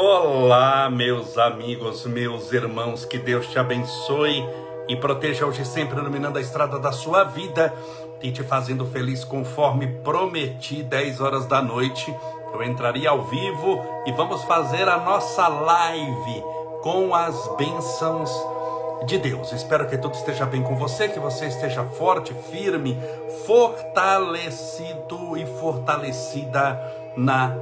Olá, meus amigos, meus irmãos, que Deus te abençoe e proteja hoje sempre iluminando a estrada da sua vida e te fazendo feliz conforme prometi, 10 horas da noite. Eu entraria ao vivo e vamos fazer a nossa live com as bênçãos de Deus. Espero que tudo esteja bem com você, que você esteja forte, firme, fortalecido e fortalecida na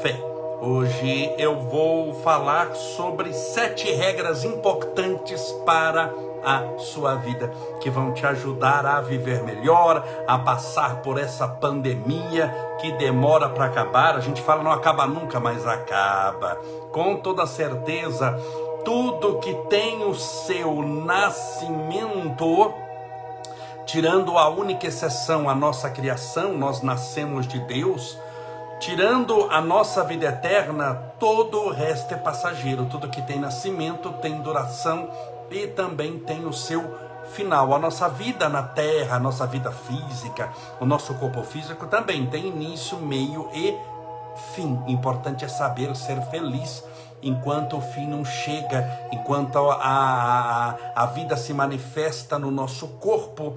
fé. Hoje eu vou falar sobre sete regras importantes para a sua vida que vão te ajudar a viver melhor, a passar por essa pandemia que demora para acabar. A gente fala não acaba nunca, mas acaba. Com toda certeza, tudo que tem o seu nascimento tirando a única exceção a nossa criação, nós nascemos de Deus Tirando a nossa vida eterna, todo o resto é passageiro. Tudo que tem nascimento tem duração e também tem o seu final. A nossa vida na terra, a nossa vida física, o nosso corpo físico também tem início, meio e fim. Importante é saber ser feliz enquanto o fim não chega, enquanto a, a, a vida se manifesta no nosso corpo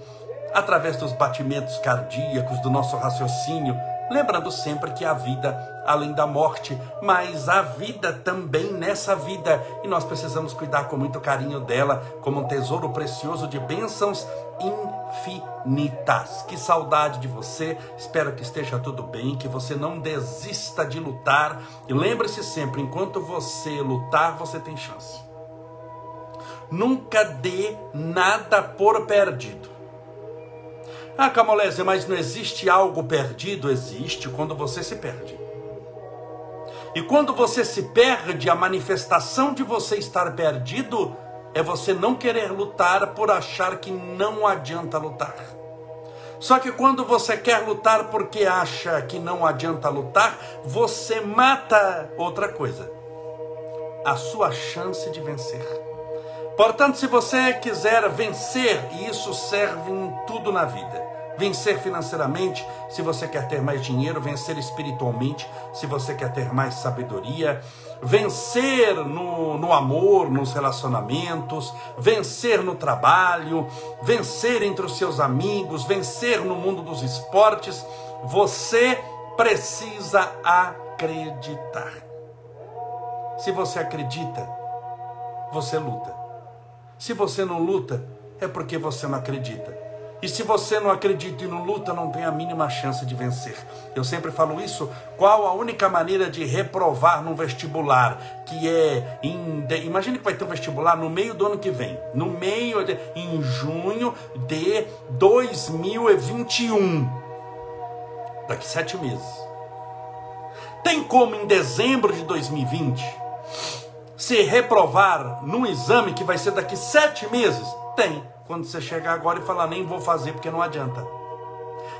através dos batimentos cardíacos, do nosso raciocínio lembrando sempre que a vida além da morte, mas a vida também nessa vida, e nós precisamos cuidar com muito carinho dela, como um tesouro precioso de bênçãos infinitas. Que saudade de você, espero que esteja tudo bem, que você não desista de lutar, e lembre-se sempre: enquanto você lutar, você tem chance. Nunca dê nada por perdido. Ah, Camolese, mas não existe algo perdido? Existe quando você se perde. E quando você se perde, a manifestação de você estar perdido é você não querer lutar por achar que não adianta lutar. Só que quando você quer lutar porque acha que não adianta lutar, você mata outra coisa: a sua chance de vencer. Portanto, se você quiser vencer, e isso serve em tudo na vida, vencer financeiramente, se você quer ter mais dinheiro, vencer espiritualmente, se você quer ter mais sabedoria, vencer no, no amor, nos relacionamentos, vencer no trabalho, vencer entre os seus amigos, vencer no mundo dos esportes, você precisa acreditar. Se você acredita, você luta. Se você não luta, é porque você não acredita. E se você não acredita e não luta, não tem a mínima chance de vencer. Eu sempre falo isso. Qual a única maneira de reprovar num vestibular? Que é. Em, imagine que vai ter um vestibular no meio do ano que vem. No meio de. em junho de 2021. Daqui sete meses. Tem como em dezembro de 2020 se reprovar num exame que vai ser daqui sete meses? Tem quando você chegar agora e falar nem vou fazer porque não adianta.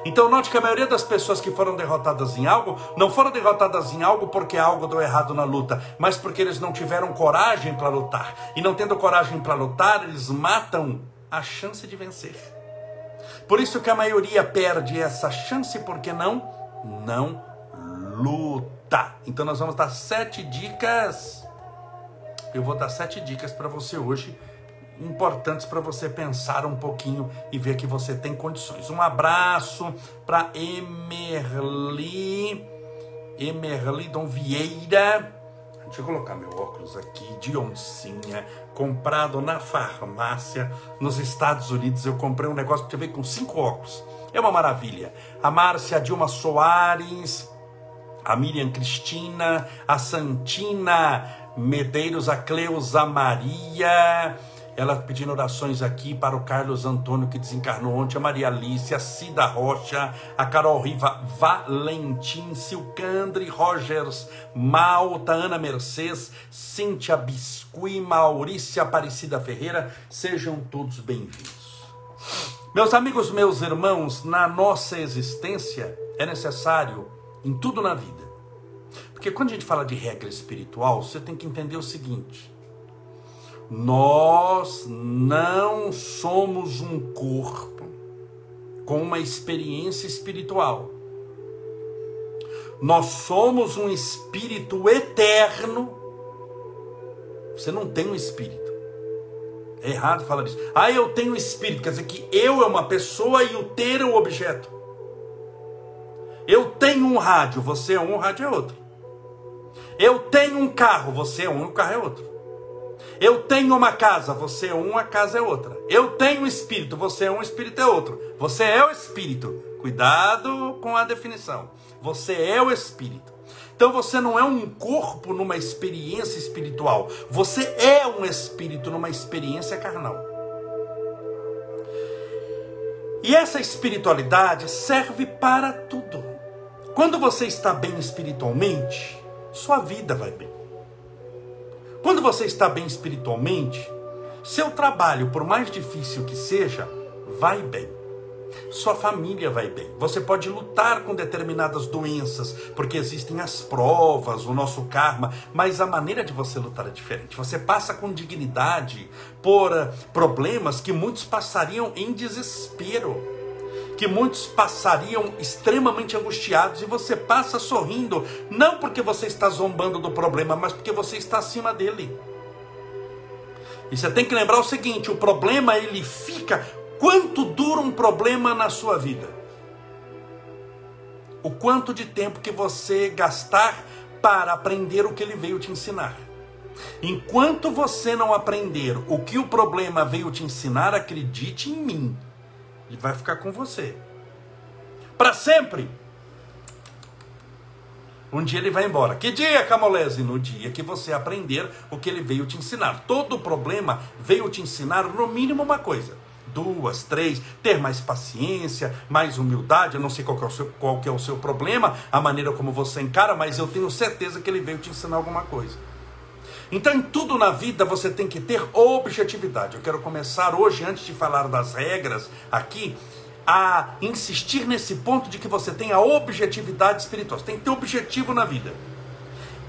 Então note que a maioria das pessoas que foram derrotadas em algo, não foram derrotadas em algo porque algo deu errado na luta, mas porque eles não tiveram coragem para lutar. E não tendo coragem para lutar, eles matam a chance de vencer. Por isso que a maioria perde essa chance porque não não luta. Então nós vamos dar sete dicas. Eu vou dar sete dicas para você hoje importantes para você pensar um pouquinho e ver que você tem condições. Um abraço para Emerli, Emerli Dom Vieira. Deixa eu colocar meu óculos aqui de oncinha, comprado na farmácia nos Estados Unidos. Eu comprei um negócio que veio com cinco óculos. É uma maravilha. A Márcia Dilma Soares, a Miriam Cristina, a Santina Medeiros, a Cleusa Maria, ela pedindo orações aqui para o Carlos Antônio, que desencarnou ontem, a Maria Alice, a Cida Rocha, a Carol Riva, Valentim, Silcandre Rogers, Malta, Ana Mercedes, Cíntia Biscuit, Maurícia Aparecida Ferreira, sejam todos bem-vindos. Meus amigos, meus irmãos, na nossa existência é necessário, em tudo na vida, porque quando a gente fala de regra espiritual, você tem que entender o seguinte nós não somos um corpo com uma experiência espiritual. Nós somos um espírito eterno Você não tem um espírito. É errado falar isso. Ah, eu tenho espírito. Quer dizer que eu é uma pessoa e o ter é o objeto. Eu tenho um rádio, você é um, o rádio é outro. Eu tenho um carro, você é um, o carro é outro. Eu tenho uma casa, você é um, a casa é outra. Eu tenho um espírito, você é um, o espírito é outro. Você é o espírito. Cuidado com a definição. Você é o espírito. Então você não é um corpo numa experiência espiritual. Você é um espírito numa experiência carnal. E essa espiritualidade serve para tudo. Quando você está bem espiritualmente, sua vida vai bem. Quando você está bem espiritualmente, seu trabalho, por mais difícil que seja, vai bem sua família vai bem. Você pode lutar com determinadas doenças, porque existem as provas, o nosso karma, mas a maneira de você lutar é diferente. Você passa com dignidade por eh, problemas que muitos passariam em desespero que muitos passariam extremamente angustiados e você passa sorrindo, não porque você está zombando do problema, mas porque você está acima dele. E você tem que lembrar o seguinte: o problema ele fica Quanto dura um problema na sua vida? O quanto de tempo que você gastar para aprender o que ele veio te ensinar. Enquanto você não aprender o que o problema veio te ensinar, acredite em mim, ele vai ficar com você. Para sempre. Um dia ele vai embora. Que dia, Camolese? No dia que você aprender o que ele veio te ensinar. Todo problema veio te ensinar no mínimo uma coisa duas, três, ter mais paciência, mais humildade. Eu não sei qual, é o seu, qual é o seu problema, a maneira como você encara, mas eu tenho certeza que ele veio te ensinar alguma coisa. Então, em tudo na vida você tem que ter objetividade. Eu quero começar hoje, antes de falar das regras aqui, a insistir nesse ponto de que você tem a objetividade espiritual. Você tem que ter objetivo na vida.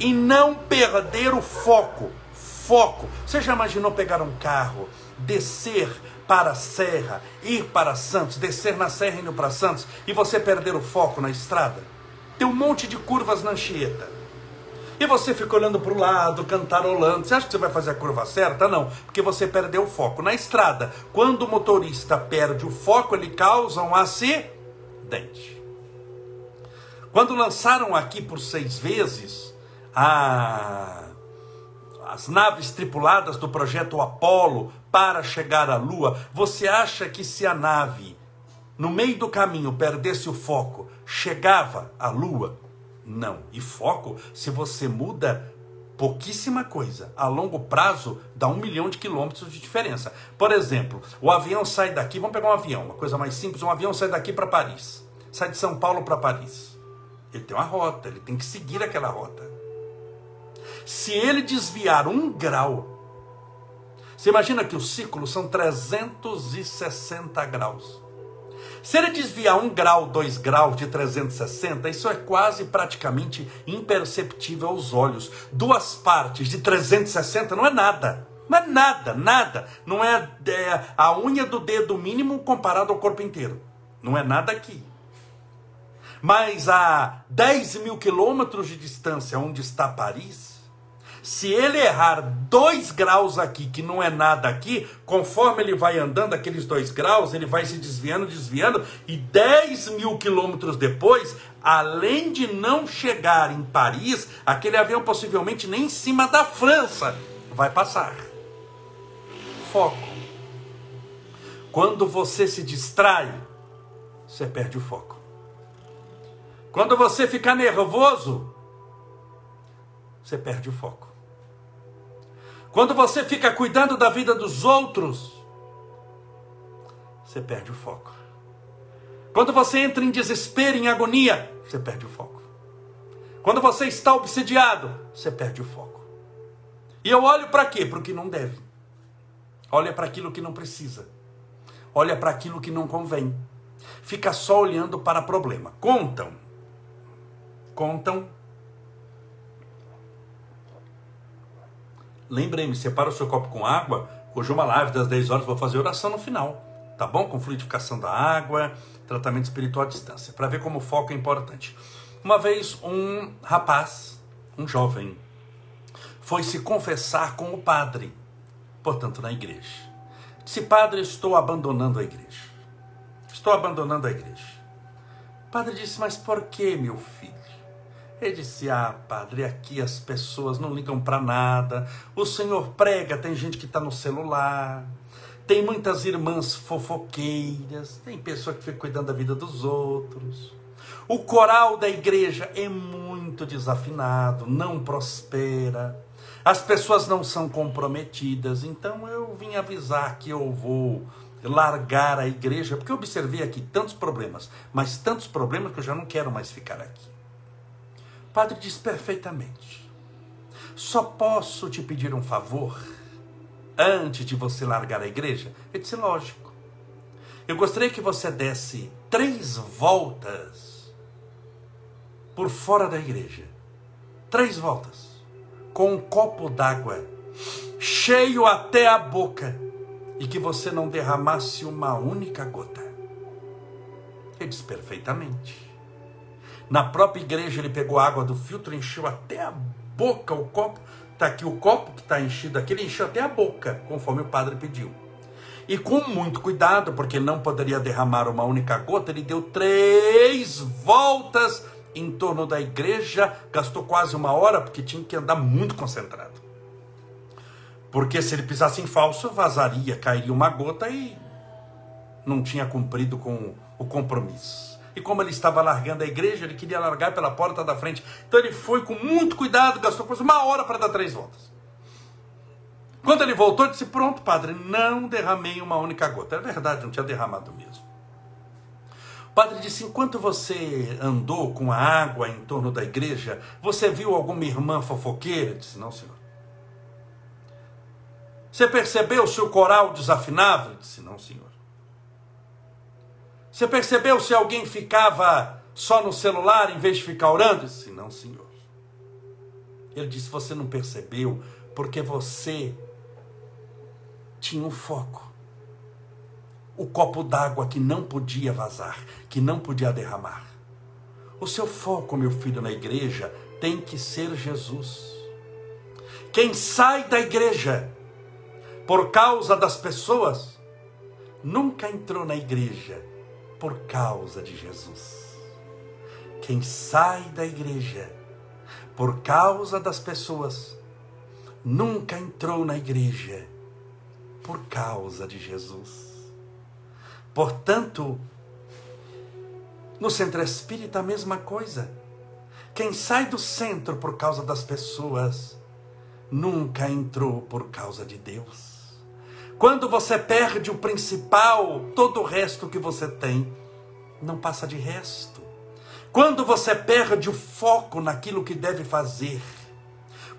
E não perder o foco. Foco. Você já imaginou pegar um carro, descer para a serra, ir para Santos, descer na serra e ir para Santos, e você perder o foco na estrada? Tem um monte de curvas na Anchieta. E você fica olhando para o lado, cantarolando. Você acha que você vai fazer a curva certa? Não, porque você perdeu o foco. Na estrada, quando o motorista perde o foco, ele causa um acidente. Quando lançaram aqui por seis vezes a as naves tripuladas do projeto Apollo para chegar à Lua, você acha que se a nave, no meio do caminho, perdesse o foco, chegava à Lua? Não. E foco, se você muda pouquíssima coisa, a longo prazo dá um milhão de quilômetros de diferença. Por exemplo, o avião sai daqui, vamos pegar um avião, uma coisa mais simples, um avião sai daqui para Paris, sai de São Paulo para Paris. Ele tem uma rota, ele tem que seguir aquela rota. Se ele desviar um grau, você imagina que o ciclo são 360 graus. Se ele desviar um grau, dois graus de 360, isso é quase praticamente imperceptível aos olhos. Duas partes de 360 não é nada. Não é nada, nada. Não é, é a unha do dedo mínimo comparado ao corpo inteiro. Não é nada aqui. Mas a 10 mil quilômetros de distância onde está Paris, se ele errar dois graus aqui, que não é nada aqui, conforme ele vai andando aqueles dois graus, ele vai se desviando, desviando, e 10 mil quilômetros depois, além de não chegar em Paris, aquele avião possivelmente nem em cima da França vai passar. Foco. Quando você se distrai, você perde o foco. Quando você fica nervoso, você perde o foco. Quando você fica cuidando da vida dos outros, você perde o foco. Quando você entra em desespero, em agonia, você perde o foco. Quando você está obsediado, você perde o foco. E eu olho para quê? Para o que não deve. Olha para aquilo que não precisa. Olha para aquilo que não convém. Fica só olhando para problema. Contam. Contam Lembrem-me, separa o seu copo com água. Hoje é uma live das 10 horas, vou fazer oração no final. Tá bom? Com fluidificação da água, tratamento espiritual à distância. Para ver como o foco é importante. Uma vez, um rapaz, um jovem, foi se confessar com o padre, portanto, na igreja. Disse, padre, estou abandonando a igreja. Estou abandonando a igreja. O padre disse, mas por que, meu filho? Ele disse: Ah, padre, aqui as pessoas não ligam para nada. O senhor prega, tem gente que está no celular. Tem muitas irmãs fofoqueiras. Tem pessoa que fica cuidando da vida dos outros. O coral da igreja é muito desafinado, não prospera. As pessoas não são comprometidas. Então eu vim avisar que eu vou largar a igreja, porque eu observei aqui tantos problemas, mas tantos problemas que eu já não quero mais ficar aqui. Padre diz perfeitamente: só posso te pedir um favor antes de você largar a igreja? Ele disse: lógico. Eu gostaria que você desse três voltas por fora da igreja. Três voltas. Com um copo d'água cheio até a boca e que você não derramasse uma única gota. Ele diz perfeitamente. Na própria igreja ele pegou água do filtro, encheu até a boca o copo. Está aqui o copo que está enchido aqui, ele encheu até a boca, conforme o padre pediu. E com muito cuidado, porque não poderia derramar uma única gota, ele deu três voltas em torno da igreja, gastou quase uma hora, porque tinha que andar muito concentrado. Porque se ele pisasse em falso, vazaria, cairia uma gota e não tinha cumprido com o compromisso. E como ele estava largando a igreja, ele queria largar pela porta da frente. Então ele foi com muito cuidado, gastou quase uma hora para dar três voltas. Quando ele voltou, ele disse: Pronto, padre, não derramei uma única gota. É verdade, não tinha derramado mesmo. O padre disse: Enquanto você andou com a água em torno da igreja, você viu alguma irmã fofoqueira? Ele disse: Não, senhor. Você percebeu se o coral desafinava? Ele disse: Não, senhor. Você percebeu se alguém ficava só no celular em vez de ficar orando? Ele disse: Não, senhor. Ele disse: Você não percebeu porque você tinha um foco. O copo d'água que não podia vazar, que não podia derramar. O seu foco, meu filho, na igreja tem que ser Jesus. Quem sai da igreja por causa das pessoas, nunca entrou na igreja por causa de Jesus. Quem sai da igreja por causa das pessoas, nunca entrou na igreja por causa de Jesus. Portanto, no centro espírita a mesma coisa. Quem sai do centro por causa das pessoas, nunca entrou por causa de Deus. Quando você perde o principal, todo o resto que você tem não passa de resto. Quando você perde o foco naquilo que deve fazer,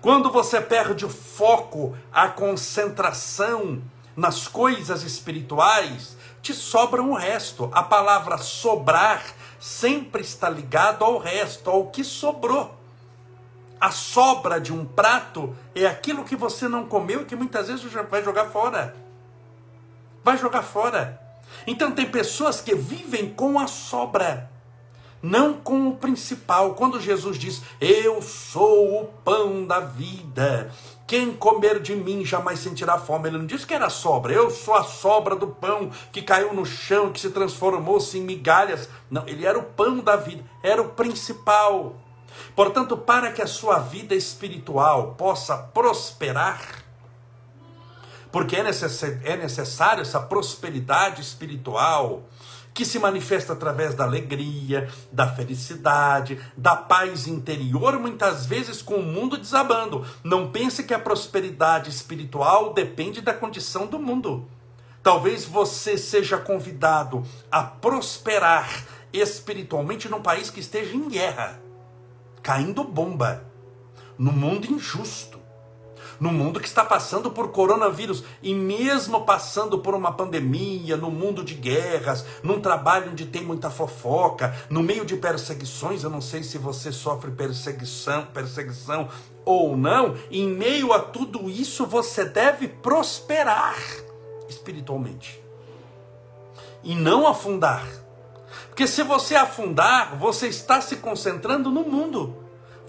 quando você perde o foco, a concentração nas coisas espirituais, te sobra o resto. A palavra sobrar sempre está ligado ao resto, ao que sobrou. A sobra de um prato é aquilo que você não comeu e que muitas vezes vai jogar fora vai jogar fora. Então tem pessoas que vivem com a sobra, não com o principal. Quando Jesus diz: "Eu sou o pão da vida, quem comer de mim jamais sentirá fome". Ele não disse que era sobra. Eu sou a sobra do pão que caiu no chão, que se transformou-se em migalhas. Não, ele era o pão da vida, era o principal. Portanto, para que a sua vida espiritual possa prosperar, porque é, é necessário essa prosperidade espiritual que se manifesta através da alegria, da felicidade, da paz interior, muitas vezes com o mundo desabando. Não pense que a prosperidade espiritual depende da condição do mundo. Talvez você seja convidado a prosperar espiritualmente num país que esteja em guerra, caindo bomba, no mundo injusto no mundo que está passando por coronavírus e mesmo passando por uma pandemia, no mundo de guerras, num trabalho onde tem muita fofoca, no meio de perseguições, eu não sei se você sofre perseguição, perseguição ou não, em meio a tudo isso você deve prosperar espiritualmente. E não afundar. Porque se você afundar, você está se concentrando no mundo.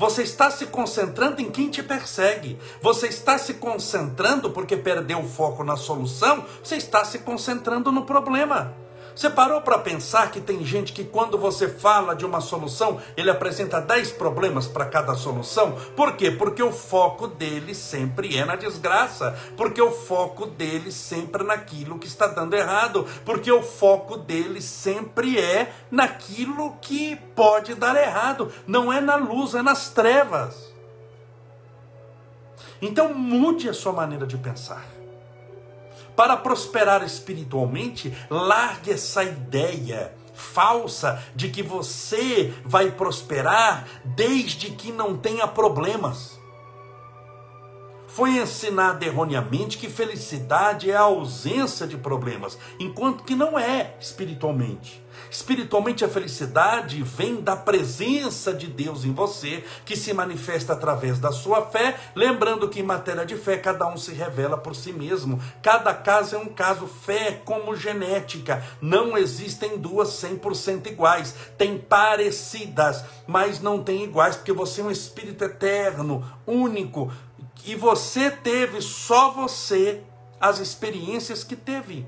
Você está se concentrando em quem te persegue. Você está se concentrando porque perdeu o foco na solução. Você está se concentrando no problema. Você parou para pensar que tem gente que quando você fala de uma solução, ele apresenta 10 problemas para cada solução? Por quê? Porque o foco dele sempre é na desgraça, porque o foco dele sempre é naquilo que está dando errado, porque o foco dele sempre é naquilo que pode dar errado, não é na luz, é nas trevas. Então mude a sua maneira de pensar. Para prosperar espiritualmente, largue essa ideia falsa de que você vai prosperar desde que não tenha problemas. Foi ensinado erroneamente que felicidade é a ausência de problemas, enquanto que não é espiritualmente. Espiritualmente, a felicidade vem da presença de Deus em você, que se manifesta através da sua fé. Lembrando que em matéria de fé, cada um se revela por si mesmo. Cada caso é um caso. Fé é como genética. Não existem duas 100% iguais. Tem parecidas, mas não tem iguais, porque você é um espírito eterno, único. E você teve, só você, as experiências que teve.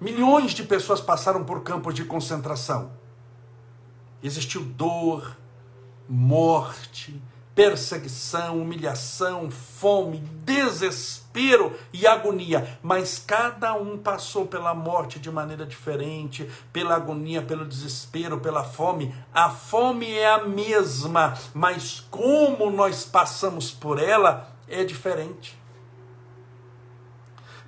Milhões de pessoas passaram por campos de concentração. Existiu dor, morte, perseguição, humilhação, fome, desespero e agonia, mas cada um passou pela morte de maneira diferente, pela agonia, pelo desespero, pela fome. A fome é a mesma, mas como nós passamos por ela é diferente.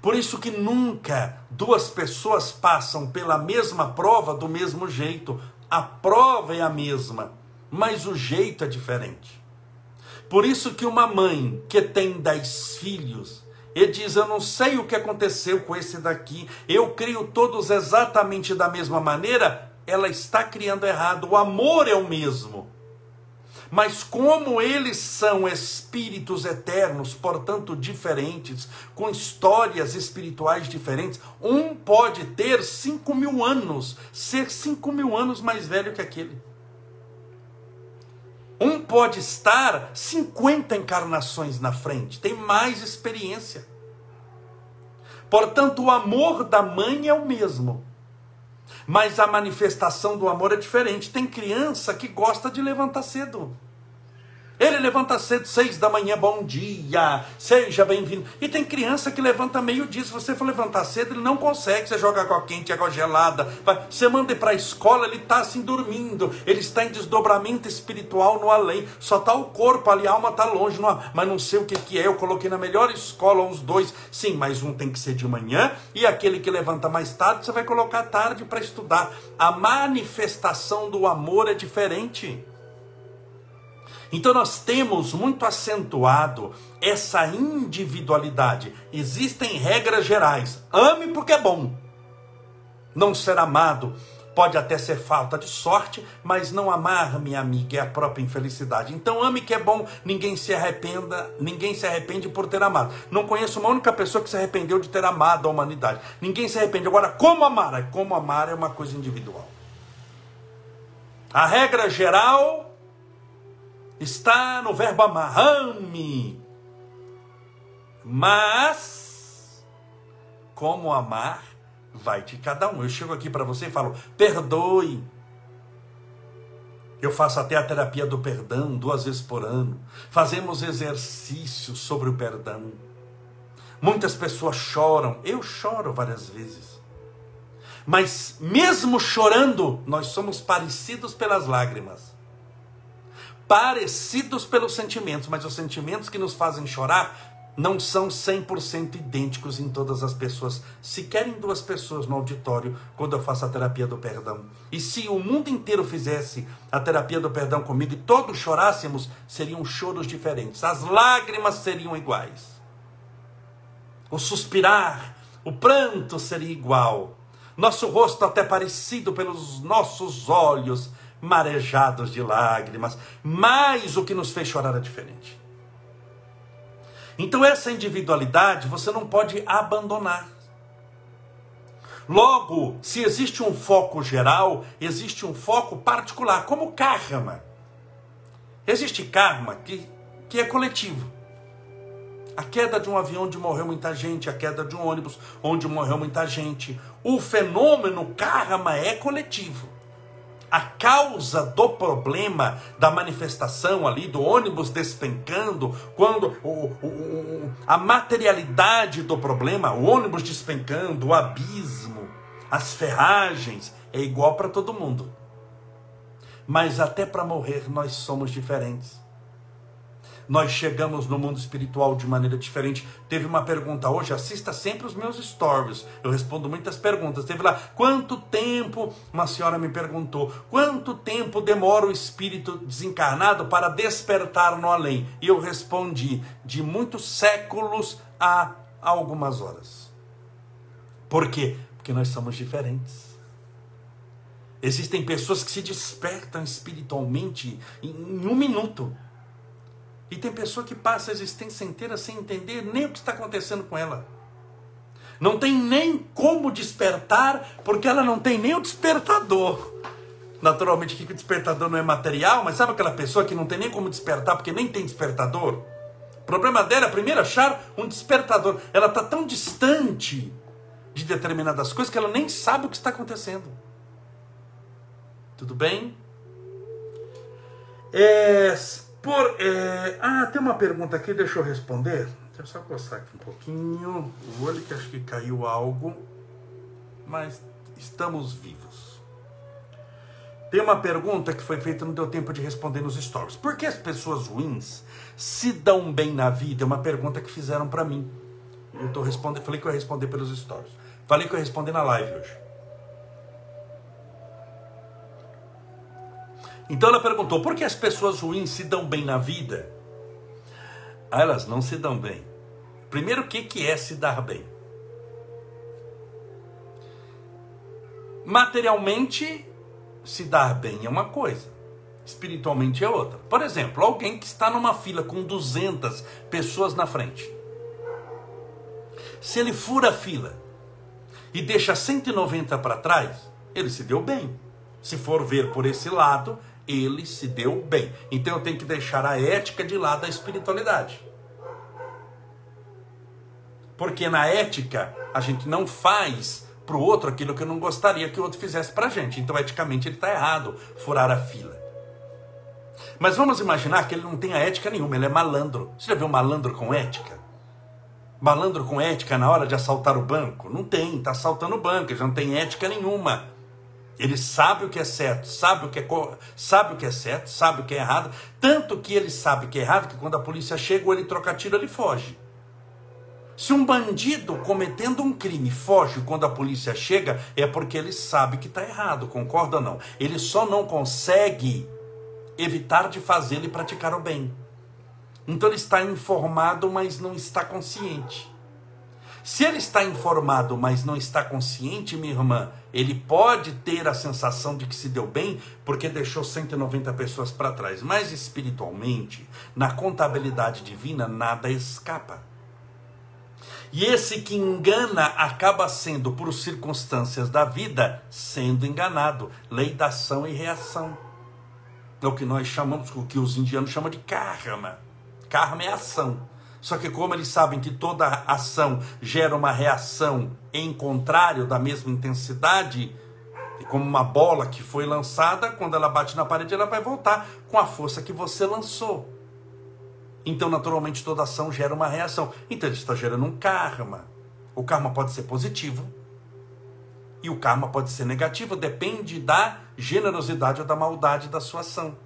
Por isso que nunca duas pessoas passam pela mesma prova do mesmo jeito. A prova é a mesma, mas o jeito é diferente. Por isso que uma mãe que tem dez filhos e diz: Eu não sei o que aconteceu com esse daqui, eu crio todos exatamente da mesma maneira, ela está criando errado. O amor é o mesmo. Mas como eles são espíritos eternos, portanto diferentes, com histórias espirituais diferentes, um pode ter cinco mil anos, ser cinco mil anos mais velho que aquele. Um pode estar 50 encarnações na frente, tem mais experiência. Portanto, o amor da mãe é o mesmo. Mas a manifestação do amor é diferente. Tem criança que gosta de levantar cedo. Ele levanta cedo, seis da manhã, bom dia, seja bem-vindo. E tem criança que levanta meio-dia. Se você for levantar cedo, ele não consegue. Você joga água quente, água gelada. Você manda ele para a escola, ele está assim dormindo. Ele está em desdobramento espiritual no além. Só está o corpo ali, a alma está longe. Mas não sei o que, que é. Eu coloquei na melhor escola uns dois. Sim, mas um tem que ser de manhã. E aquele que levanta mais tarde, você vai colocar tarde para estudar. A manifestação do amor é diferente. Então nós temos muito acentuado essa individualidade. Existem regras gerais. Ame porque é bom. Não ser amado pode até ser falta de sorte, mas não amar, minha amiga, é a própria infelicidade. Então ame que é bom, ninguém se arrependa, ninguém se arrepende por ter amado. Não conheço uma única pessoa que se arrependeu de ter amado a humanidade. Ninguém se arrepende. Agora, como amar? Como amar é uma coisa individual. A regra geral está no verbo amar, ame. Mas, como amar, vai de cada um. Eu chego aqui para você e falo, perdoe. Eu faço até a terapia do perdão duas vezes por ano. Fazemos exercícios sobre o perdão. Muitas pessoas choram. Eu choro várias vezes. Mas mesmo chorando, nós somos parecidos pelas lágrimas parecidos pelos sentimentos, mas os sentimentos que nos fazem chorar não são 100% idênticos em todas as pessoas, sequer em duas pessoas no auditório, quando eu faço a terapia do perdão. E se o mundo inteiro fizesse a terapia do perdão comigo e todos chorássemos, seriam choros diferentes, as lágrimas seriam iguais. O suspirar, o pranto seria igual. Nosso rosto até parecido pelos nossos olhos, marejados de lágrimas, mas o que nos fez chorar é diferente. Então, essa individualidade você não pode abandonar. Logo, se existe um foco geral, existe um foco particular, como Karma. Existe karma que, que é coletivo. A queda de um avião onde morreu muita gente, a queda de um ônibus onde morreu muita gente. O fenômeno karma é coletivo. A causa do problema, da manifestação ali, do ônibus despencando, quando o, o, a materialidade do problema, o ônibus despencando, o abismo, as ferragens, é igual para todo mundo. Mas até para morrer nós somos diferentes nós chegamos no mundo espiritual de maneira diferente. Teve uma pergunta hoje, assista sempre os meus stories. Eu respondo muitas perguntas. Teve lá, quanto tempo, uma senhora me perguntou, quanto tempo demora o espírito desencarnado para despertar no além? E eu respondi, de muitos séculos a algumas horas. Por quê? Porque nós somos diferentes. Existem pessoas que se despertam espiritualmente em um minuto. E tem pessoa que passa a existência inteira sem entender nem o que está acontecendo com ela. Não tem nem como despertar, porque ela não tem nem o despertador. Naturalmente, que o despertador não é material, mas sabe aquela pessoa que não tem nem como despertar, porque nem tem despertador? O problema dela é primeiro achar um despertador. Ela está tão distante de determinadas coisas que ela nem sabe o que está acontecendo. Tudo bem? É, por, é... Ah, tem uma pergunta aqui, deixa eu responder. Deixa eu só coçar aqui um pouquinho o olho, que acho que caiu algo. Mas estamos vivos. Tem uma pergunta que foi feita, não deu tempo de responder nos stories. Por que as pessoas ruins se dão bem na vida? É uma pergunta que fizeram para mim. Eu tô respondendo, falei que eu ia responder pelos stories. Falei que eu ia responder na live hoje. Então ela perguntou: por que as pessoas ruins se dão bem na vida? Ah, elas não se dão bem. Primeiro, o que, que é se dar bem? Materialmente, se dar bem é uma coisa, espiritualmente é outra. Por exemplo, alguém que está numa fila com 200 pessoas na frente. Se ele fura a fila e deixa 190 para trás, ele se deu bem. Se for ver por esse lado, ele se deu bem. Então eu tenho que deixar a ética de lado da espiritualidade. Porque na ética a gente não faz para o outro aquilo que eu não gostaria que o outro fizesse para a gente. Então eticamente ele está errado furar a fila. Mas vamos imaginar que ele não tem a ética nenhuma, ele é malandro. Você já viu um malandro com ética? Malandro com ética na hora de assaltar o banco? Não tem, está assaltando o banco, ele não tem ética nenhuma. Ele sabe o que é certo, sabe o que é, sabe o que é certo, sabe o que é errado, tanto que ele sabe que é errado que quando a polícia chega ou ele troca tiro, ele foge. Se um bandido cometendo um crime foge quando a polícia chega, é porque ele sabe que está errado, concorda ou não? Ele só não consegue evitar de fazê-lo e praticar o bem. Então ele está informado, mas não está consciente. Se ele está informado, mas não está consciente, minha irmã, ele pode ter a sensação de que se deu bem porque deixou 190 pessoas para trás. Mas espiritualmente, na contabilidade divina, nada escapa. E esse que engana acaba sendo, por circunstâncias da vida, sendo enganado. Lei da ação e reação. É o que nós chamamos, o que os indianos chamam de karma. Karma é ação. Só que, como eles sabem que toda ação gera uma reação em contrário da mesma intensidade, como uma bola que foi lançada, quando ela bate na parede, ela vai voltar com a força que você lançou. Então, naturalmente, toda ação gera uma reação. Então, ele está gerando um karma. O karma pode ser positivo e o karma pode ser negativo, depende da generosidade ou da maldade da sua ação.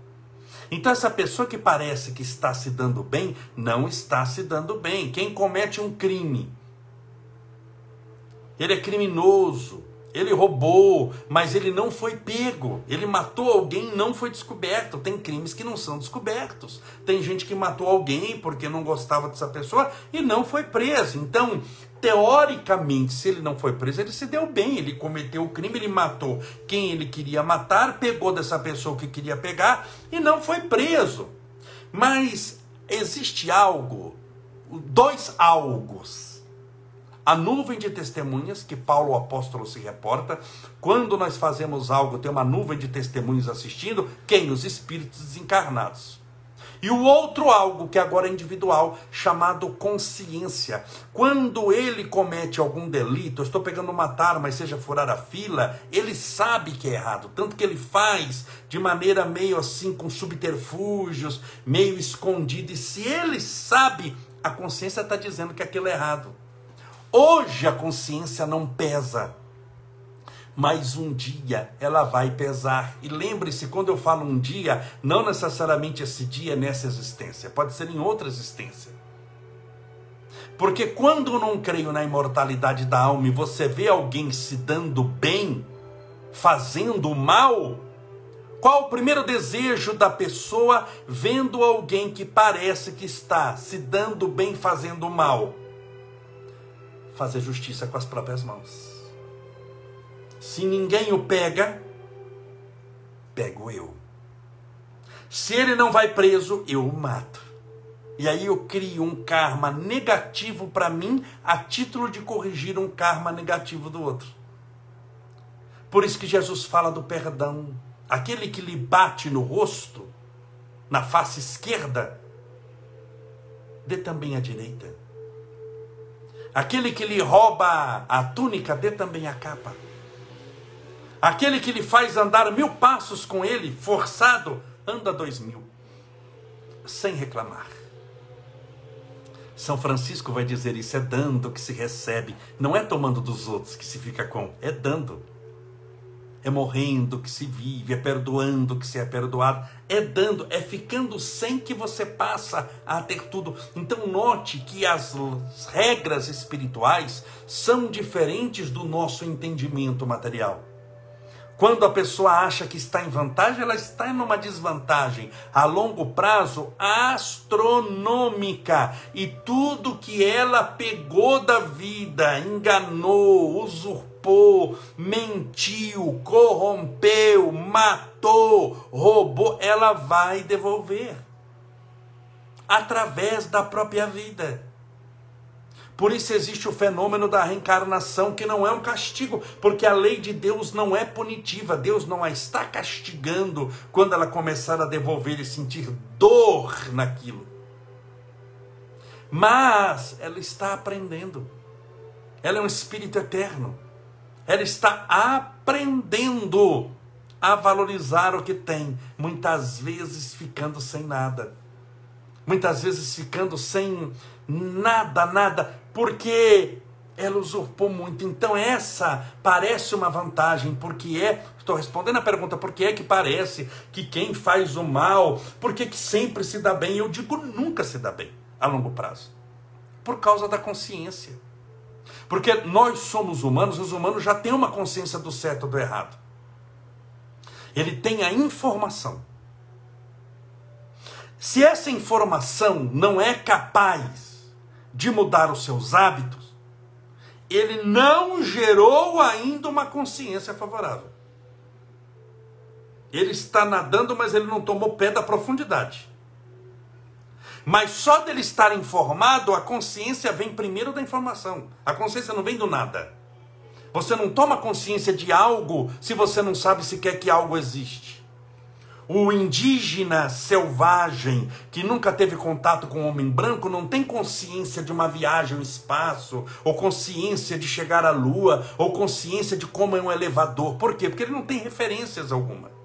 Então, essa pessoa que parece que está se dando bem, não está se dando bem. Quem comete um crime, ele é criminoso, ele roubou, mas ele não foi pego. Ele matou alguém não foi descoberto. Tem crimes que não são descobertos. Tem gente que matou alguém porque não gostava dessa pessoa e não foi preso. Então, teoricamente, se ele não foi preso, ele se deu bem. Ele cometeu o crime, ele matou quem ele queria matar, pegou dessa pessoa que queria pegar e não foi preso. Mas existe algo, dois algos a nuvem de testemunhas que Paulo o apóstolo se reporta. Quando nós fazemos algo, tem uma nuvem de testemunhos assistindo. Quem? Os espíritos desencarnados. E o outro algo que agora é individual, chamado consciência. Quando ele comete algum delito, eu estou pegando matar, mas seja furar a fila, ele sabe que é errado, tanto que ele faz de maneira meio assim com subterfúgios, meio escondido. E se ele sabe, a consciência está dizendo que aquilo é errado. Hoje a consciência não pesa mas um dia ela vai pesar. E lembre-se, quando eu falo um dia, não necessariamente esse dia nessa existência, pode ser em outra existência. Porque quando eu não creio na imortalidade da alma e você vê alguém se dando bem, fazendo mal, qual o primeiro desejo da pessoa vendo alguém que parece que está se dando bem, fazendo mal? Fazer justiça com as próprias mãos. Se ninguém o pega, pego eu. Se ele não vai preso, eu o mato. E aí eu crio um karma negativo para mim, a título de corrigir um karma negativo do outro. Por isso que Jesus fala do perdão. Aquele que lhe bate no rosto, na face esquerda, dê também a direita. Aquele que lhe rouba a túnica, dê também a capa. Aquele que lhe faz andar mil passos com ele, forçado, anda dois mil, sem reclamar. São Francisco vai dizer isso: é dando que se recebe, não é tomando dos outros que se fica com, é dando. É morrendo que se vive, é perdoando que se é perdoado, é dando, é ficando sem que você passa a ter tudo. Então note que as regras espirituais são diferentes do nosso entendimento material. Quando a pessoa acha que está em vantagem, ela está em uma desvantagem a longo prazo astronômica. E tudo que ela pegou da vida, enganou, mentiu, corrompeu, matou, roubou, ela vai devolver através da própria vida. Por isso existe o fenômeno da reencarnação, que não é um castigo, porque a lei de Deus não é punitiva. Deus não a está castigando quando ela começar a devolver e sentir dor naquilo. Mas ela está aprendendo. Ela é um espírito eterno. Ela está aprendendo a valorizar o que tem, muitas vezes ficando sem nada. Muitas vezes ficando sem nada, nada porque ela usurpou muito. Então essa parece uma vantagem, porque é, estou respondendo a pergunta, por que é que parece que quem faz o mal, por que, que sempre se dá bem? Eu digo nunca se dá bem a longo prazo. Por causa da consciência. Porque nós somos humanos, os humanos já têm uma consciência do certo e do errado. Ele tem a informação. Se essa informação não é capaz de mudar os seus hábitos, ele não gerou ainda uma consciência favorável. Ele está nadando, mas ele não tomou pé da profundidade. Mas só dele estar informado, a consciência vem primeiro da informação. A consciência não vem do nada. Você não toma consciência de algo se você não sabe sequer que algo existe. O indígena selvagem que nunca teve contato com o homem branco não tem consciência de uma viagem ao espaço, ou consciência de chegar à lua, ou consciência de como é um elevador. Por quê? Porque ele não tem referências alguma.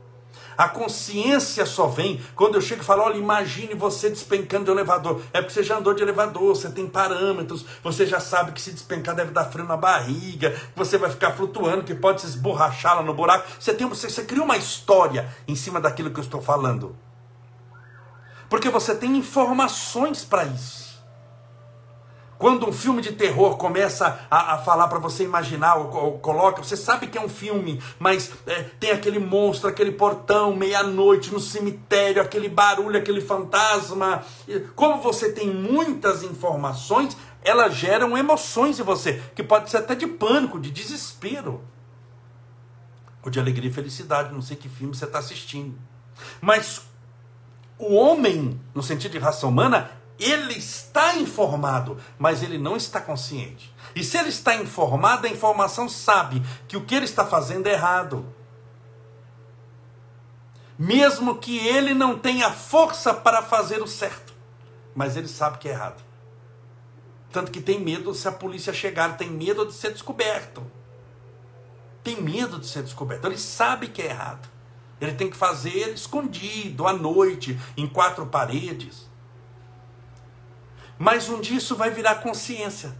A consciência só vem quando eu chego e falo: olha, imagine você despencando de um elevador. É porque você já andou de elevador, você tem parâmetros, você já sabe que se despencar deve dar frio na barriga, você vai ficar flutuando, que pode se esborrachar lá no buraco. Você, tem, você, você cria uma história em cima daquilo que eu estou falando. Porque você tem informações para isso. Quando um filme de terror começa a, a falar para você imaginar ou, ou, coloca, você sabe que é um filme, mas é, tem aquele monstro, aquele portão, meia-noite no cemitério, aquele barulho, aquele fantasma. Como você tem muitas informações, elas geram emoções em você, que pode ser até de pânico, de desespero. Ou de alegria e felicidade, não sei que filme você está assistindo. Mas o homem, no sentido de raça humana, ele está informado, mas ele não está consciente. E se ele está informado, a informação sabe que o que ele está fazendo é errado. mesmo que ele não tenha força para fazer o certo, mas ele sabe que é errado. Tanto que tem medo se a polícia chegar, tem medo de ser descoberto. Tem medo de ser descoberto. Ele sabe que é errado. Ele tem que fazer escondido, à noite, em quatro paredes. Mas um dia isso vai virar consciência.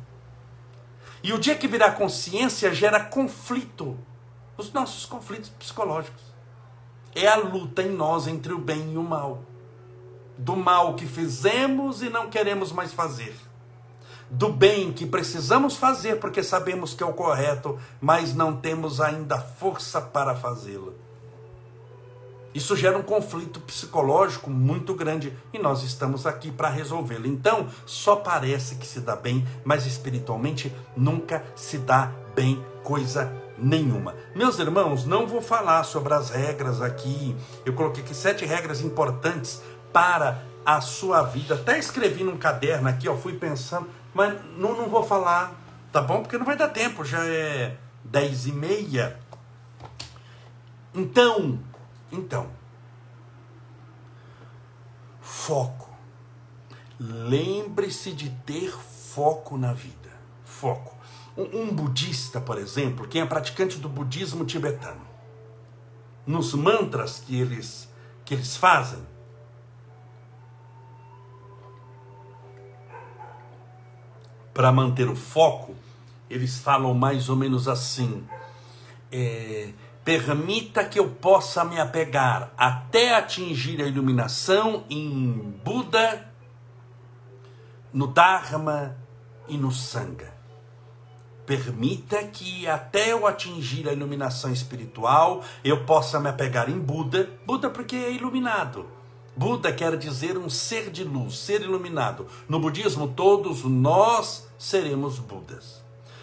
E o dia que virar consciência gera conflito. Os nossos conflitos psicológicos. É a luta em nós entre o bem e o mal. Do mal que fizemos e não queremos mais fazer. Do bem que precisamos fazer porque sabemos que é o correto, mas não temos ainda força para fazê-lo. Isso gera um conflito psicológico muito grande e nós estamos aqui para resolvê-lo. Então, só parece que se dá bem, mas espiritualmente nunca se dá bem coisa nenhuma. Meus irmãos, não vou falar sobre as regras aqui. Eu coloquei aqui sete regras importantes para a sua vida. Até escrevi num caderno aqui, ó, fui pensando, mas não, não vou falar, tá bom? Porque não vai dar tempo, já é dez e meia. Então, então, foco. Lembre-se de ter foco na vida. Foco. Um, um budista, por exemplo, quem é praticante do budismo tibetano, nos mantras que eles, que eles fazem, para manter o foco, eles falam mais ou menos assim: é, permita que eu possa me apegar até atingir a iluminação em Buda, no Dharma e no Sangha. Permita que até eu atingir a iluminação espiritual, eu possa me apegar em Buda, Buda porque é iluminado. Buda quer dizer um ser de luz, ser iluminado. No budismo, todos nós seremos Budas.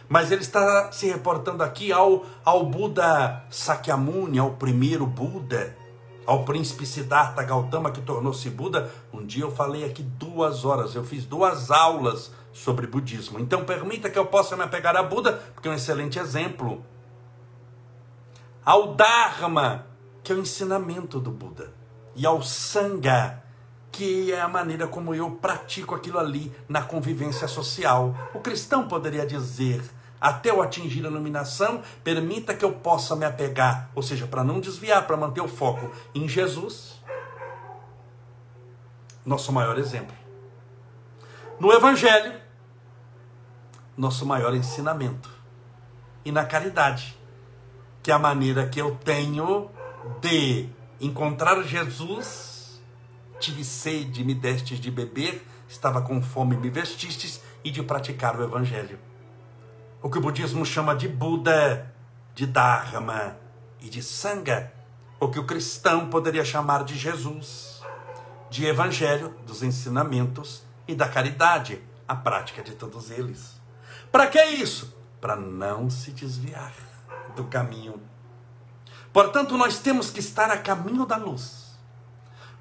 Mas ele está se reportando aqui ao, ao Buda Sakyamuni, ao primeiro Buda, ao príncipe Siddhartha Gautama que tornou-se Buda. Um dia eu falei aqui duas horas, eu fiz duas aulas sobre budismo. Então permita que eu possa me apegar a Buda, porque é um excelente exemplo. Ao Dharma, que é o ensinamento do Buda. E ao Sangha, que é a maneira como eu pratico aquilo ali na convivência social. O cristão poderia dizer: até eu atingir a iluminação, permita que eu possa me apegar, ou seja, para não desviar, para manter o foco em Jesus, nosso maior exemplo. No Evangelho, nosso maior ensinamento. E na caridade, que é a maneira que eu tenho de encontrar Jesus. Tive sede, me destes de beber, estava com fome, me vestistes, e de praticar o Evangelho o que o budismo chama de Buda, de Dharma e de Sangha, o que o cristão poderia chamar de Jesus, de Evangelho, dos ensinamentos e da caridade, a prática de todos eles. Para que isso? Para não se desviar do caminho. Portanto, nós temos que estar a caminho da luz.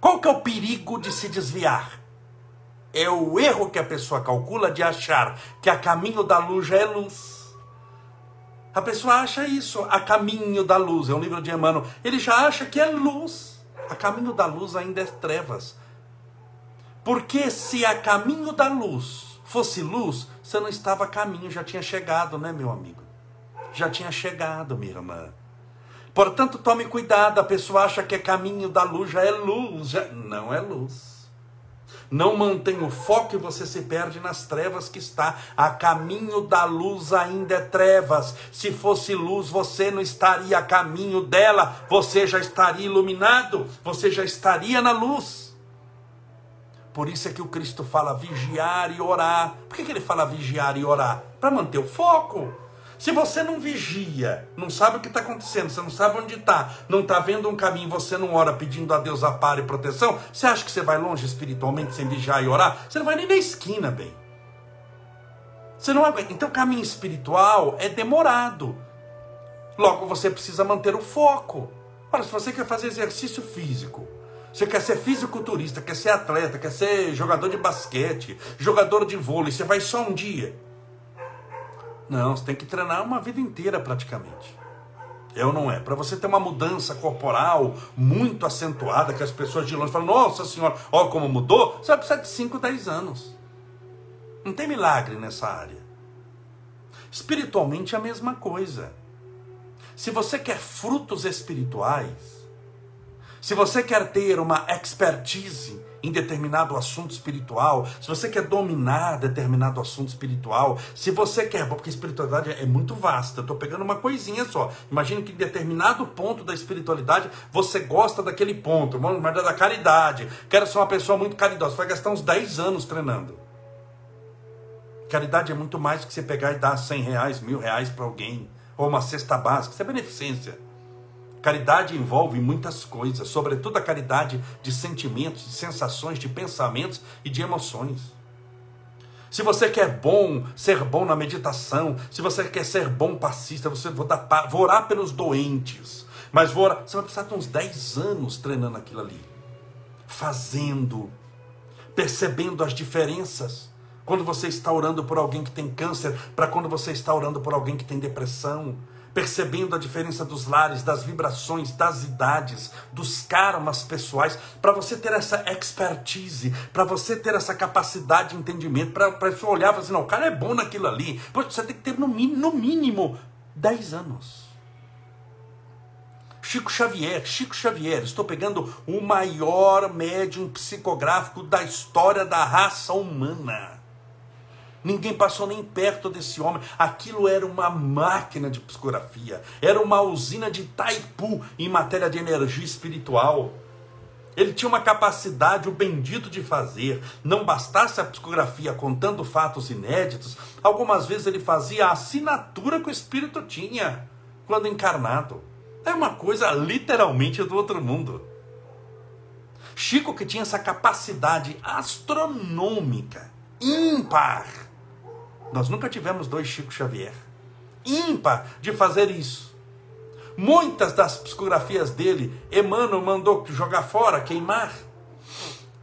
Qual que é o perigo de se desviar? É o erro que a pessoa calcula de achar que a caminho da luz já é luz. A pessoa acha isso, a caminho da luz, é um livro de Emmanuel. Ele já acha que é luz. A caminho da luz ainda é trevas. Porque se a caminho da luz fosse luz, você não estava a caminho, já tinha chegado, né, meu amigo? Já tinha chegado, minha irmã. Portanto, tome cuidado, a pessoa acha que é caminho da luz, já é luz, já... não é luz não mantém o foco e você se perde nas trevas que está. A caminho da luz ainda é trevas. Se fosse luz, você não estaria a caminho dela, você já estaria iluminado, você já estaria na luz. Por isso é que o Cristo fala vigiar e orar. Por que, que ele fala vigiar e orar? Para manter o foco. Se você não vigia, não sabe o que está acontecendo, você não sabe onde está, não está vendo um caminho, você não ora pedindo a Deus a par e proteção, você acha que você vai longe espiritualmente sem vigiar e orar? Você não vai nem na esquina, bem. Você não. Então, caminho espiritual é demorado. Logo, você precisa manter o foco. Ora, se você quer fazer exercício físico, você quer ser fisiculturista, quer ser atleta, quer ser jogador de basquete, jogador de vôlei, você vai só um dia. Não, você tem que treinar uma vida inteira praticamente. É ou não é? Para você ter uma mudança corporal muito acentuada, que as pessoas de longe falam, nossa senhora, olha como mudou, você vai precisar de 5, 10 anos. Não tem milagre nessa área. Espiritualmente é a mesma coisa. Se você quer frutos espirituais, se você quer ter uma expertise em determinado assunto espiritual, se você quer dominar determinado assunto espiritual, se você quer, porque a espiritualidade é muito vasta, eu estou pegando uma coisinha só. Imagine que em determinado ponto da espiritualidade você gosta daquele ponto, mas da caridade. Quero ser uma pessoa muito caridosa, você vai gastar uns 10 anos treinando. Caridade é muito mais do que você pegar e dar 100 reais, mil reais para alguém, ou uma cesta básica, isso é beneficência. Caridade envolve muitas coisas, sobretudo a caridade de sentimentos, de sensações, de pensamentos e de emoções. Se você quer bom, ser bom na meditação, se você quer ser bom passista, você vou, dar, vou orar pelos doentes, mas vou orar, você vai precisar de uns 10 anos treinando aquilo ali, fazendo, percebendo as diferenças. Quando você está orando por alguém que tem câncer, para quando você está orando por alguém que tem depressão, percebendo a diferença dos lares, das vibrações, das idades, dos karmas pessoais, para você ter essa expertise, para você ter essa capacidade de entendimento, para pessoa olhar e falar assim, não, o cara é bom naquilo ali. Você tem que ter no mínimo, no mínimo 10 anos. Chico Xavier, Chico Xavier, estou pegando o maior médium psicográfico da história da raça humana. Ninguém passou nem perto desse homem. Aquilo era uma máquina de psicografia. Era uma usina de Taipu em matéria de energia espiritual. Ele tinha uma capacidade, o bendito, de fazer. Não bastasse a psicografia contando fatos inéditos, algumas vezes ele fazia a assinatura que o espírito tinha quando encarnado. É uma coisa literalmente do outro mundo. Chico que tinha essa capacidade astronômica, ímpar nós nunca tivemos dois Chico Xavier. Ímpar de fazer isso. Muitas das psicografias dele, Emmanuel mandou jogar fora, queimar,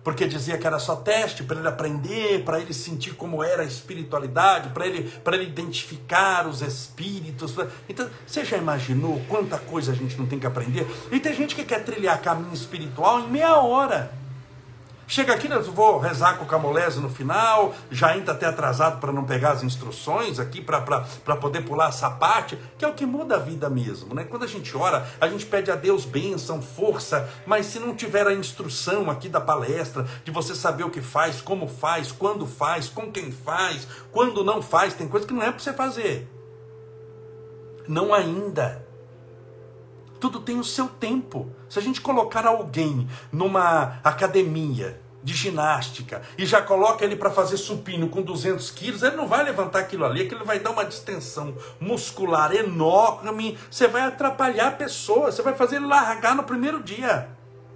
porque dizia que era só teste para ele aprender, para ele sentir como era a espiritualidade, para ele, ele identificar os espíritos. Então, você já imaginou quanta coisa a gente não tem que aprender? E tem gente que quer trilhar caminho espiritual em meia hora. Chega aqui, eu vou rezar com o Camolese no final, já ainda até atrasado para não pegar as instruções aqui, para poder pular essa parte, que é o que muda a vida mesmo. Né? Quando a gente ora, a gente pede a Deus bênção, força, mas se não tiver a instrução aqui da palestra, de você saber o que faz, como faz, quando faz, com quem faz, quando não faz, tem coisa que não é para você fazer. Não ainda. Tudo tem o seu tempo. Se a gente colocar alguém numa academia de ginástica e já coloca ele para fazer supino com 200 quilos, ele não vai levantar aquilo ali, aquilo vai dar uma distensão muscular enorme. Você vai atrapalhar a pessoa, você vai fazer ele largar no primeiro dia.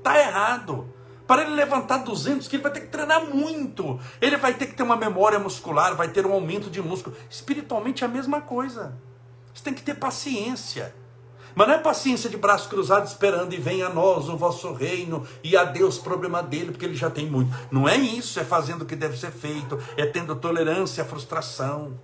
Tá errado. Para ele levantar 200 quilos, vai ter que treinar muito. Ele vai ter que ter uma memória muscular, vai ter um aumento de músculo. Espiritualmente é a mesma coisa. Você tem que ter paciência. Mas não é paciência de braço cruzado esperando e venha a nós o vosso reino e a Deus problema dele, porque ele já tem muito. Não é isso, é fazendo o que deve ser feito, é tendo tolerância à frustração.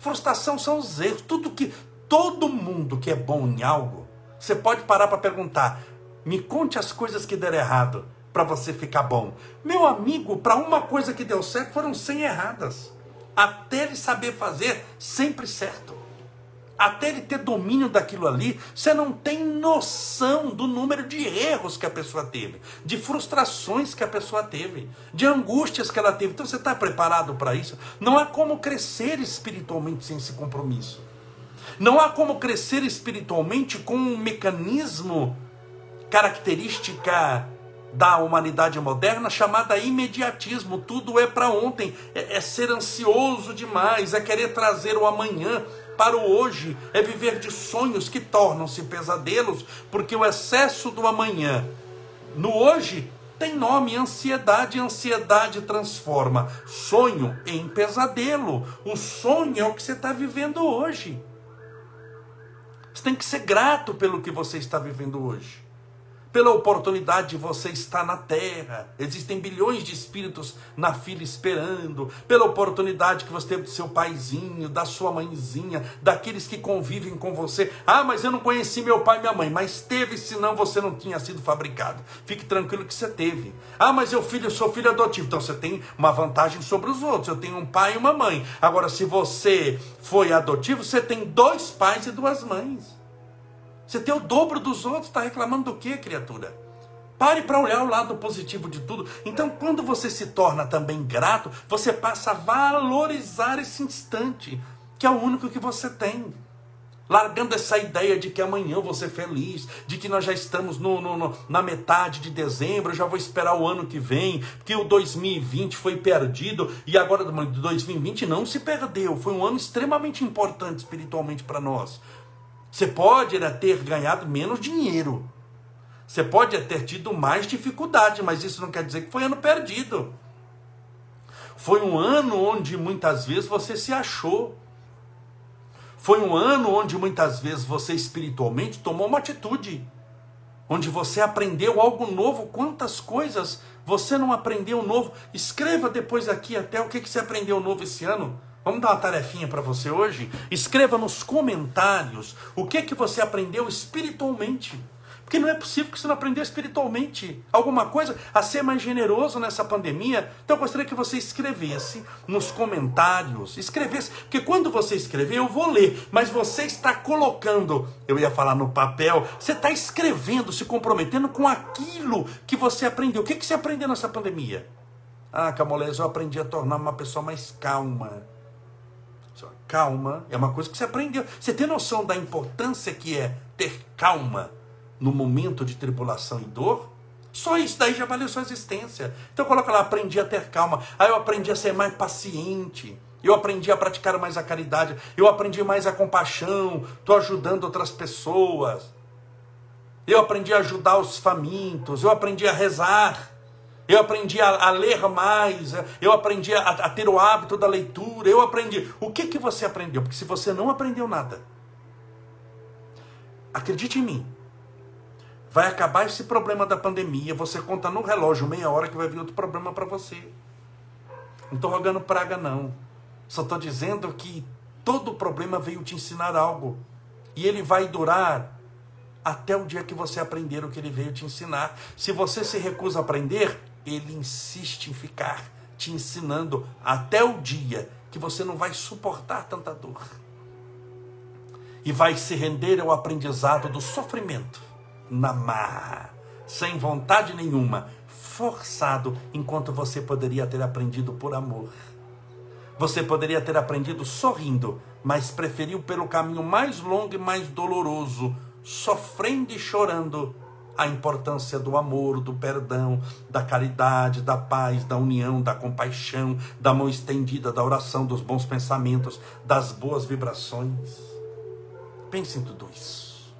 Frustração são os erros, tudo que todo mundo que é bom em algo, você pode parar para perguntar: me conte as coisas que deram errado para você ficar bom. Meu amigo, para uma coisa que deu certo foram 100 erradas. Até ele saber fazer sempre certo até ele ter domínio daquilo ali, você não tem noção do número de erros que a pessoa teve, de frustrações que a pessoa teve, de angústias que ela teve. Então você está preparado para isso? Não há como crescer espiritualmente sem esse compromisso. Não há como crescer espiritualmente com um mecanismo característica da humanidade moderna chamada imediatismo. Tudo é para ontem, é, é, ser ansioso demais, é querer trazer o amanhã para o hoje, é viver de sonhos que tornam-se pesadelos, porque o excesso do amanhã no hoje tem nome ansiedade, ansiedade transforma sonho em pesadelo. O sonho é o que você está vivendo hoje. Você tem que ser grato pelo que você está vivendo hoje. Pela oportunidade de você estar na terra. Existem bilhões de espíritos na fila esperando, pela oportunidade que você teve do seu paizinho, da sua mãezinha, daqueles que convivem com você. Ah, mas eu não conheci meu pai e minha mãe, mas teve, senão você não tinha sido fabricado. Fique tranquilo que você teve. Ah, mas eu filho, eu sou filho adotivo, então você tem uma vantagem sobre os outros. Eu tenho um pai e uma mãe. Agora, se você foi adotivo, você tem dois pais e duas mães. Você tem o dobro dos outros, está reclamando do que, criatura? Pare para olhar o lado positivo de tudo. Então, quando você se torna também grato, você passa a valorizar esse instante, que é o único que você tem. Largando essa ideia de que amanhã vou ser feliz, de que nós já estamos no, no, no, na metade de dezembro, já vou esperar o ano que vem, que o 2020 foi perdido e agora 2020 não se perdeu. Foi um ano extremamente importante espiritualmente para nós. Você pode ter ganhado menos dinheiro. Você pode ter tido mais dificuldade, mas isso não quer dizer que foi ano perdido. Foi um ano onde muitas vezes você se achou. Foi um ano onde muitas vezes você espiritualmente tomou uma atitude. Onde você aprendeu algo novo. Quantas coisas você não aprendeu novo? Escreva depois aqui até o que, que você aprendeu novo esse ano. Vamos dar uma tarefinha para você hoje? Escreva nos comentários o que que você aprendeu espiritualmente. Porque não é possível que você não aprendeu espiritualmente alguma coisa a ser mais generoso nessa pandemia. Então eu gostaria que você escrevesse nos comentários, escrevesse, porque quando você escrever eu vou ler, mas você está colocando, eu ia falar no papel, você está escrevendo, se comprometendo com aquilo que você aprendeu. O que, que você aprendeu nessa pandemia? Ah, Camolés, eu aprendi a tornar uma pessoa mais calma calma é uma coisa que você aprendeu. Você tem noção da importância que é ter calma no momento de tribulação e dor? Só isso daí já valeu sua existência. Então coloca lá, aprendi a ter calma. Aí eu aprendi a ser mais paciente. Eu aprendi a praticar mais a caridade. Eu aprendi mais a compaixão. Estou ajudando outras pessoas. Eu aprendi a ajudar os famintos. Eu aprendi a rezar eu aprendi a, a ler mais, eu aprendi a, a, ter o hábito da leitura, eu aprendi. O que, que você aprendeu? Porque se você não aprendeu nada, acredite em mim, vai acabar esse problema da pandemia, você conta no relógio meia hora que vai vir outro problema para você. Não estou rogando praga, não. Só estou dizendo que todo problema veio te ensinar algo. E ele vai durar até o dia que você aprender o que ele veio te ensinar. Se você se recusa a aprender, ele insiste em ficar te ensinando até o dia que você não vai suportar tanta dor. E vai se render ao aprendizado do sofrimento na marra, sem vontade nenhuma, forçado, enquanto você poderia ter aprendido por amor. Você poderia ter aprendido sorrindo, mas preferiu pelo caminho mais longo e mais doloroso, sofrendo e chorando, a importância do amor, do perdão, da caridade, da paz, da união, da compaixão, da mão estendida, da oração, dos bons pensamentos, das boas vibrações. Pense em tudo isso.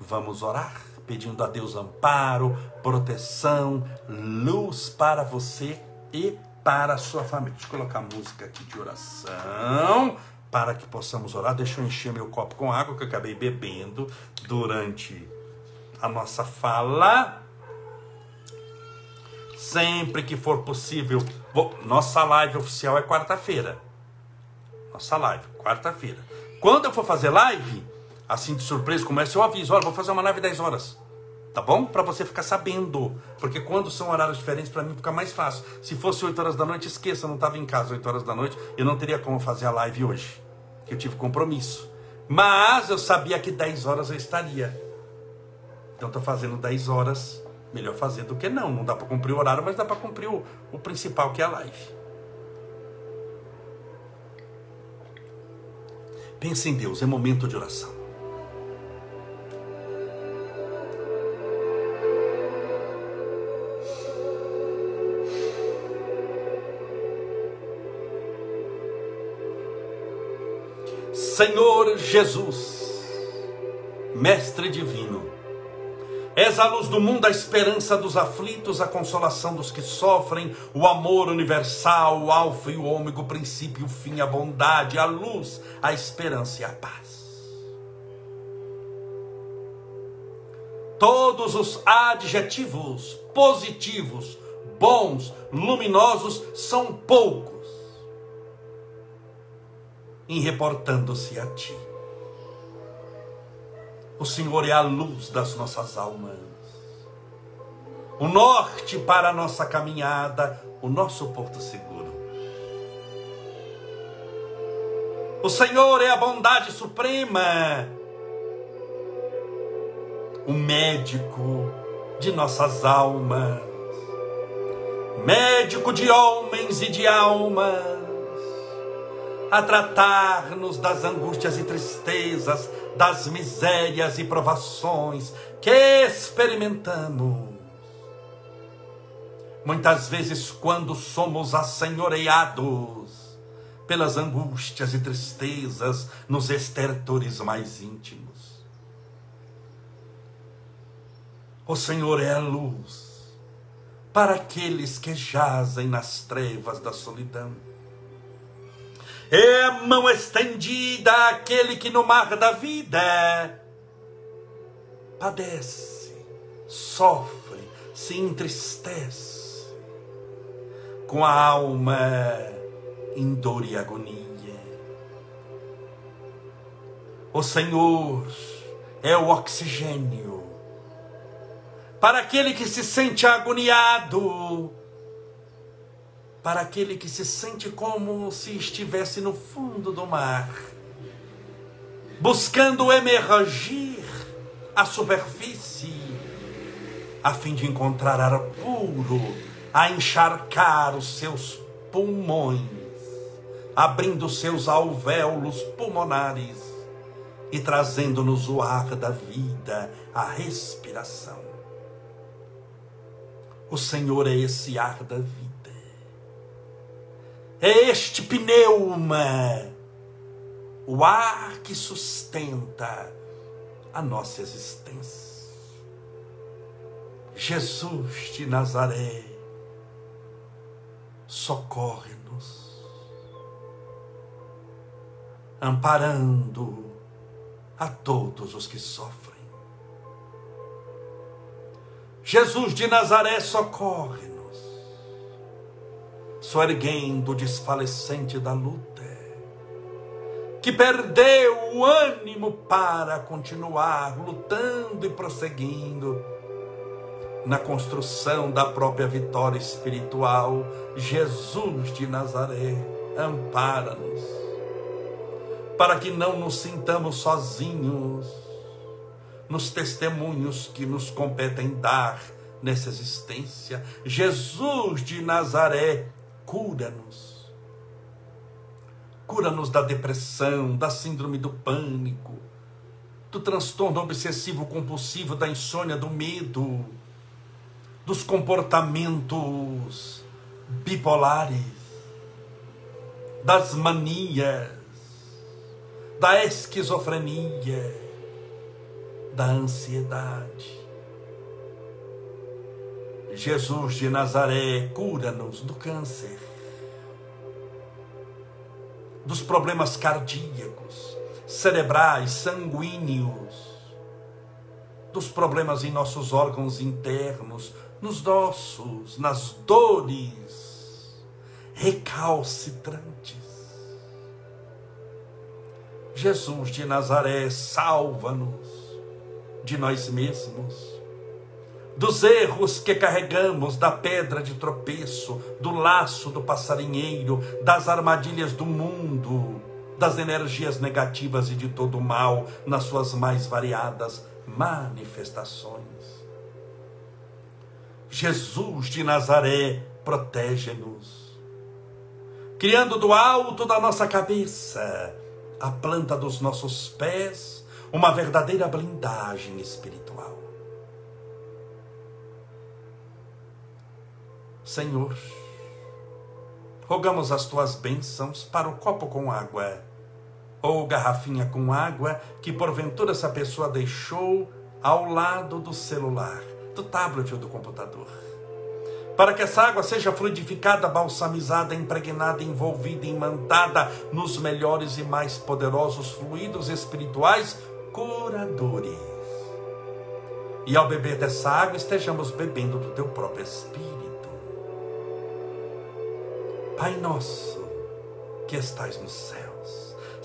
Vamos orar pedindo a Deus amparo, proteção, luz para você e para a sua família. Deixa eu colocar a música aqui de oração para que possamos orar. Deixa eu encher meu copo com água que eu acabei bebendo durante a nossa fala. Sempre que for possível. Nossa live oficial é quarta-feira. Nossa live, quarta-feira. Quando eu for fazer live, assim de surpresa, começa, eu aviso: olha, vou fazer uma live 10 horas. Tá bom? Para você ficar sabendo. Porque quando são horários diferentes, para mim fica mais fácil. Se fosse 8 horas da noite, esqueça, eu não estava em casa 8 horas da noite, eu não teria como fazer a live hoje. Que eu tive compromisso. Mas eu sabia que 10 horas eu estaria. Então estou fazendo 10 horas, melhor fazer do que não. Não dá para cumprir o horário, mas dá para cumprir o, o principal que é a live. Pense em Deus, é momento de oração. Senhor Jesus, Mestre Divino, A luz do mundo, a esperança dos aflitos, a consolação dos que sofrem, o amor universal, o alfa e o ômega, o princípio e o fim, a bondade, a luz, a esperança e a paz. todos os adjetivos positivos, bons, luminosos são poucos em reportando-se a ti. O Senhor é a luz das nossas almas, o norte para a nossa caminhada, o nosso porto seguro. O Senhor é a bondade suprema, o médico de nossas almas, médico de homens e de almas, a tratar-nos das angústias e tristezas, das misérias e provações que experimentamos. Muitas vezes, quando somos assenhoreados pelas angústias e tristezas nos estertores mais íntimos. O Senhor é a luz para aqueles que jazem nas trevas da solidão é a mão estendida àquele que no mar da vida padece, sofre, se entristece, com a alma em dor e agonia. O Senhor é o oxigênio para aquele que se sente agoniado para aquele que se sente como se estivesse no fundo do mar, buscando emergir à superfície, a fim de encontrar ar puro, a encharcar os seus pulmões, abrindo seus alvéolos pulmonares e trazendo-nos o ar da vida, a respiração. O Senhor é esse ar da vida é este pneuma, o ar que sustenta a nossa existência. Jesus de Nazaré, socorre-nos, amparando a todos os que sofrem. Jesus de Nazaré, socorre-nos soerguendo o desfalecente da luta, que perdeu o ânimo para continuar lutando e prosseguindo na construção da própria vitória espiritual. Jesus de Nazaré, ampara-nos, para que não nos sintamos sozinhos nos testemunhos que nos competem dar nessa existência. Jesus de Nazaré, cura-nos. Cura-nos da depressão, da síndrome do pânico, do transtorno obsessivo compulsivo, da insônia, do medo, dos comportamentos bipolares, das manias, da esquizofrenia, da ansiedade. Jesus de Nazaré, cura-nos do câncer, dos problemas cardíacos, cerebrais, sanguíneos, dos problemas em nossos órgãos internos, nos ossos, nas dores recalcitrantes. Jesus de Nazaré, salva-nos de nós mesmos dos erros que carregamos, da pedra de tropeço, do laço do passarinheiro, das armadilhas do mundo, das energias negativas e de todo o mal nas suas mais variadas manifestações. Jesus de Nazaré, protege-nos, criando do alto da nossa cabeça, a planta dos nossos pés, uma verdadeira blindagem espiritual. Senhor, rogamos as tuas bênçãos para o copo com água, ou garrafinha com água que porventura essa pessoa deixou ao lado do celular, do tablet ou do computador. Para que essa água seja fluidificada, balsamizada, impregnada, envolvida, imantada nos melhores e mais poderosos fluidos espirituais curadores E ao beber dessa água, estejamos bebendo do teu próprio Espírito. Pai nosso, que estais nos céus,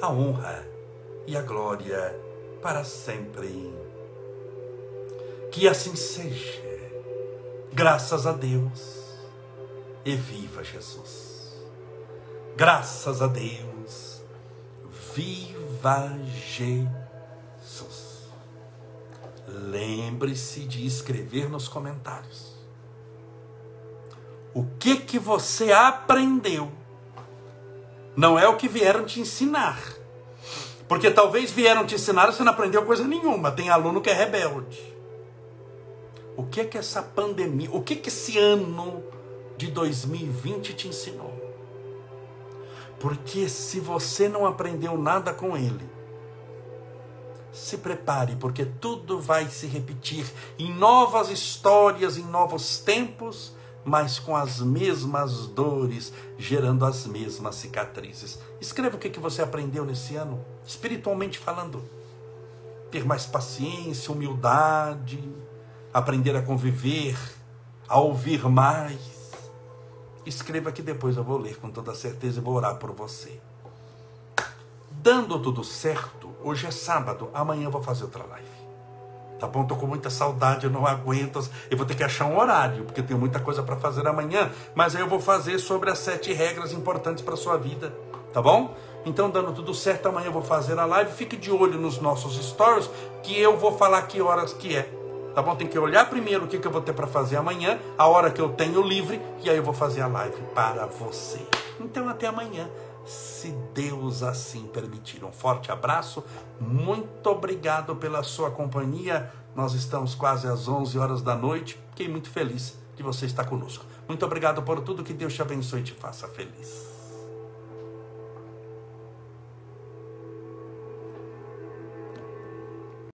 a honra e a glória para sempre. Que assim seja. Graças a Deus. E viva Jesus. Graças a Deus. Viva Jesus. Lembre-se de escrever nos comentários o que que você aprendeu. Não é o que vieram te ensinar. Porque talvez vieram te ensinar e você não aprendeu coisa nenhuma. Tem aluno que é rebelde. O que que essa pandemia, o que que esse ano de 2020 te ensinou? Porque se você não aprendeu nada com ele, se prepare, porque tudo vai se repetir em novas histórias, em novos tempos mas com as mesmas dores, gerando as mesmas cicatrizes. Escreva o que você aprendeu nesse ano, espiritualmente falando. Ter mais paciência, humildade, aprender a conviver, a ouvir mais. Escreva que depois eu vou ler com toda certeza e vou orar por você. Dando tudo certo, hoje é sábado, amanhã eu vou fazer outra live. Tá bom? Tô com muita saudade, eu não aguento. Eu vou ter que achar um horário, porque tenho muita coisa para fazer amanhã. Mas aí eu vou fazer sobre as sete regras importantes para sua vida. Tá bom? Então, dando tudo certo, amanhã eu vou fazer a live. Fique de olho nos nossos stories, que eu vou falar que horas que é. Tá bom? Tem que olhar primeiro o que, que eu vou ter para fazer amanhã, a hora que eu tenho livre, e aí eu vou fazer a live para você. Então, até amanhã se Deus assim permitir. Um forte abraço, muito obrigado pela sua companhia. Nós estamos quase às 11 horas da noite. Fiquei muito feliz de você estar conosco. Muito obrigado por tudo, que Deus te abençoe e te faça feliz.